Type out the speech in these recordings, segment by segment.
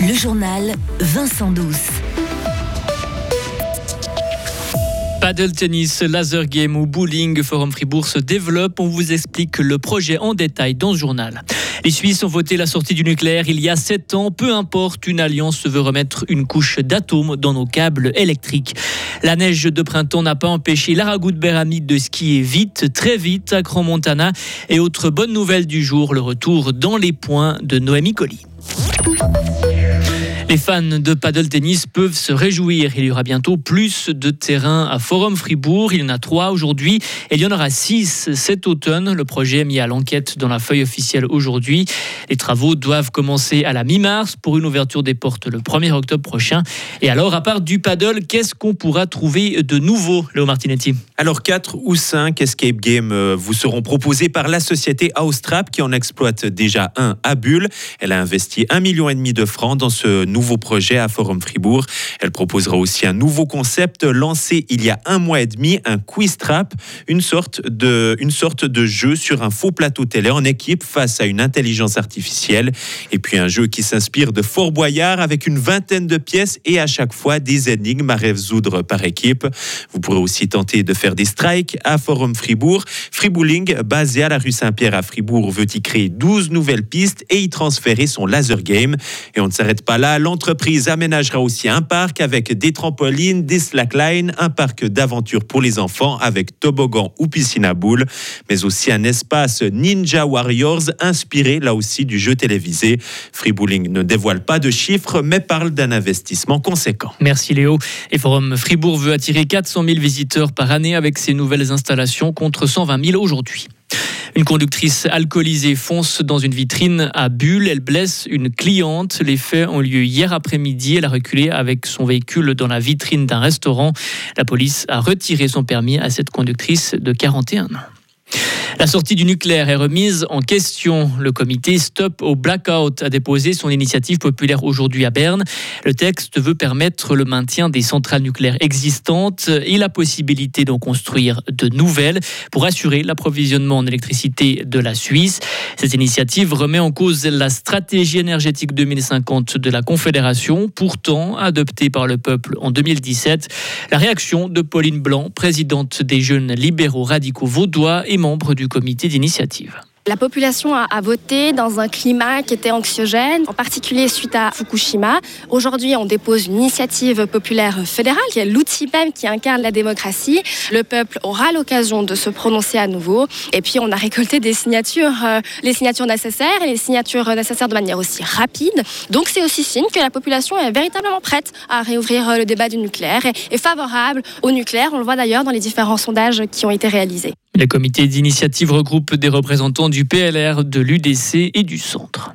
Le journal Vincent Douce. Paddle tennis, laser game ou bowling, Forum Fribourg se développe. On vous explique le projet en détail dans ce journal. Les Suisses ont voté la sortie du nucléaire il y a sept ans. Peu importe, une alliance veut remettre une couche d'atomes dans nos câbles électriques. La neige de printemps n'a pas empêché l'Aragout Beramide de skier vite, très vite à Grand Montana. Et autre bonne nouvelle du jour, le retour dans les points de Noémie Colli. Les fans de paddle tennis peuvent se réjouir. Il y aura bientôt plus de terrains à Forum Fribourg. Il y en a trois aujourd'hui et il y en aura six cet automne. Le projet est mis à l'enquête dans la feuille officielle aujourd'hui. Les travaux doivent commencer à la mi-mars pour une ouverture des portes le 1er octobre prochain. Et alors, à part du paddle, qu'est-ce qu'on pourra trouver de nouveau, Léo Martinetti? Alors, quatre ou cinq escape games euh, vous seront proposés par la société Austrap qui en exploite déjà un à Bulle. Elle a investi un million et demi de francs dans ce nouveau nouveau projet à Forum Fribourg. Elle proposera aussi un nouveau concept lancé il y a un mois et demi, un quiz trap, une sorte de, une sorte de jeu sur un faux plateau télé en équipe face à une intelligence artificielle. Et puis un jeu qui s'inspire de Fort Boyard avec une vingtaine de pièces et à chaque fois des énigmes à résoudre par équipe. Vous pourrez aussi tenter de faire des strikes à Forum Fribourg. Fribouling, basé à la rue Saint-Pierre à Fribourg, veut y créer 12 nouvelles pistes et y transférer son laser game. Et on ne s'arrête pas là l'entreprise aménagera aussi un parc avec des trampolines, des slacklines, un parc d'aventure pour les enfants avec toboggan ou piscine à boules, mais aussi un espace Ninja Warriors inspiré là aussi du jeu télévisé. Freebooling ne dévoile pas de chiffres, mais parle d'un investissement conséquent. Merci Léo. Et Forum Fribourg veut attirer 400 000 visiteurs par année avec ses nouvelles installations contre 120 000 aujourd'hui. Une conductrice alcoolisée fonce dans une vitrine à Bulle. Elle blesse une cliente. Les faits ont lieu hier après-midi. Elle a reculé avec son véhicule dans la vitrine d'un restaurant. La police a retiré son permis à cette conductrice de 41 ans. La sortie du nucléaire est remise en question. Le comité Stop au Blackout a déposé son initiative populaire aujourd'hui à Berne. Le texte veut permettre le maintien des centrales nucléaires existantes et la possibilité d'en construire de nouvelles pour assurer l'approvisionnement en électricité de la Suisse. Cette initiative remet en cause la stratégie énergétique 2050 de la Confédération, pourtant adoptée par le peuple en 2017. La réaction de Pauline Blanc, présidente des jeunes libéraux radicaux vaudois et membre du comité d'initiative. La population a, voté dans un climat qui était anxiogène, en particulier suite à Fukushima. Aujourd'hui, on dépose une initiative populaire fédérale, qui est l'outil même qui incarne la démocratie. Le peuple aura l'occasion de se prononcer à nouveau. Et puis, on a récolté des signatures, euh, les signatures nécessaires et les signatures nécessaires de manière aussi rapide. Donc, c'est aussi signe que la population est véritablement prête à réouvrir euh, le débat du nucléaire et, et favorable au nucléaire. On le voit d'ailleurs dans les différents sondages qui ont été réalisés. Le comité d'initiative regroupe des représentants du PLR, de l'UDC et du centre.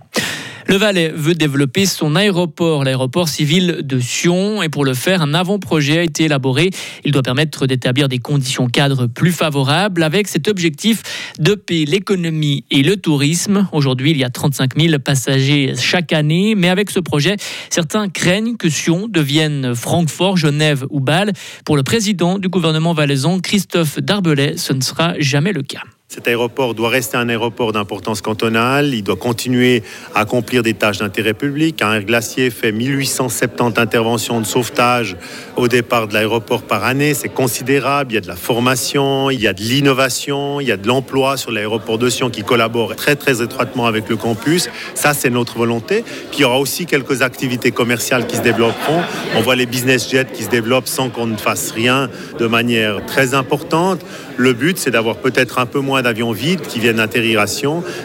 Le Valais veut développer son aéroport, l'aéroport civil de Sion, et pour le faire, un avant-projet a été élaboré. Il doit permettre d'établir des conditions cadres plus favorables avec cet objectif de payer l'économie et le tourisme. Aujourd'hui, il y a 35 000 passagers chaque année, mais avec ce projet, certains craignent que Sion devienne Francfort, Genève ou Bâle. Pour le président du gouvernement valaisan, Christophe Darbelay, ce ne sera jamais le cas. Cet aéroport doit rester un aéroport d'importance cantonale. Il doit continuer à accomplir des tâches d'intérêt public. Un glacier fait 1870 interventions de sauvetage au départ de l'aéroport par année. C'est considérable. Il y a de la formation, il y a de l'innovation, il y a de l'emploi sur l'aéroport de Sion qui collabore très très étroitement avec le campus. Ça, c'est notre volonté. Puis il y aura aussi quelques activités commerciales qui se développeront. On voit les business jets qui se développent sans qu'on ne fasse rien de manière très importante. Le but, c'est d'avoir peut-être un peu moins d'avions vides qui viennent atterrir à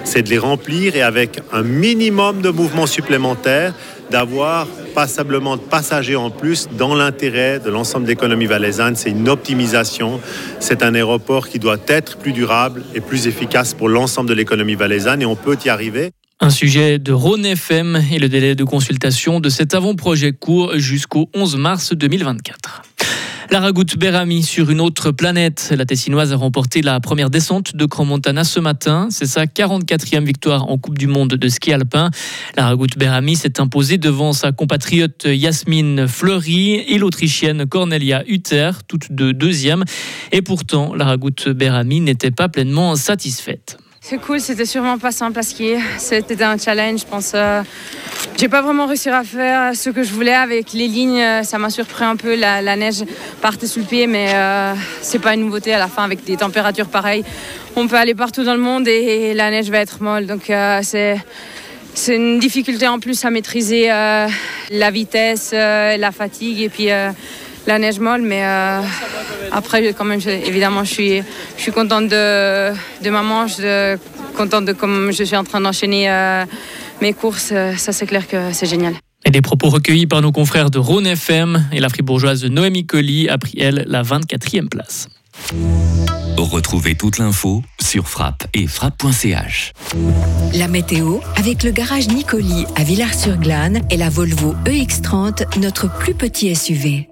c'est de les remplir et avec un minimum de mouvements supplémentaires, d'avoir passablement de passagers en plus dans l'intérêt de l'ensemble de l'économie valaisanne. C'est une optimisation. C'est un aéroport qui doit être plus durable et plus efficace pour l'ensemble de l'économie valaisanne et on peut y arriver. Un sujet de Rhône FM et le délai de consultation de cet avant-projet court jusqu'au 11 mars 2024. La Ragout Berami sur une autre planète. La Tessinoise a remporté la première descente de Grand Montana ce matin. C'est sa 44e victoire en Coupe du Monde de ski alpin. La Ragout Berami s'est imposée devant sa compatriote Yasmine Fleury et l'Autrichienne Cornelia Hutter, toutes deux deuxièmes. Et pourtant, la Ragout Berami n'était pas pleinement satisfaite. C'est cool, c'était sûrement pas simple à skier. C'était un challenge, je pense. Euh, j'ai pas vraiment réussi à faire ce que je voulais avec les lignes. Ça m'a surpris un peu. La, neige partait sous le pied, mais euh, c'est pas une nouveauté à la fin avec des températures pareilles. On peut aller partout dans le monde et, la neige va être molle. Donc euh, c'est c'est une difficulté en plus à maîtriser euh, la vitesse, la fatigue et puis la neige molle. Mais après, quand même, évidemment, je suis, je suis contente de, de ma manche, de, contente de comme je suis en train d'enchaîner mes courses, euh, ça c'est clair que c'est génial. Et des propos recueillis par nos confrères de Rhône FM et la fribourgeoise Noémie Colli a pris, elle, la 24e place. Retrouvez toute l'info sur frappe et frappe.ch. La météo avec le garage Nicoli à Villars-sur-Glane et la Volvo EX30, notre plus petit SUV.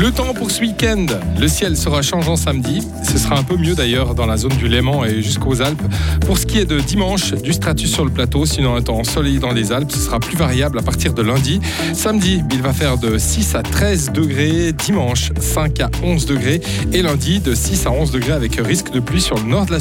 Le temps pour ce week-end, le ciel sera changeant samedi. Ce sera un peu mieux d'ailleurs dans la zone du Léman et jusqu'aux Alpes. Pour ce qui est de dimanche, du stratus sur le plateau, sinon un temps ensoleillé dans les Alpes, ce sera plus variable à partir de lundi. Samedi, il va faire de 6 à 13 degrés. Dimanche, 5 à 11 degrés. Et lundi, de 6 à 11 degrés avec risque de pluie sur le nord de la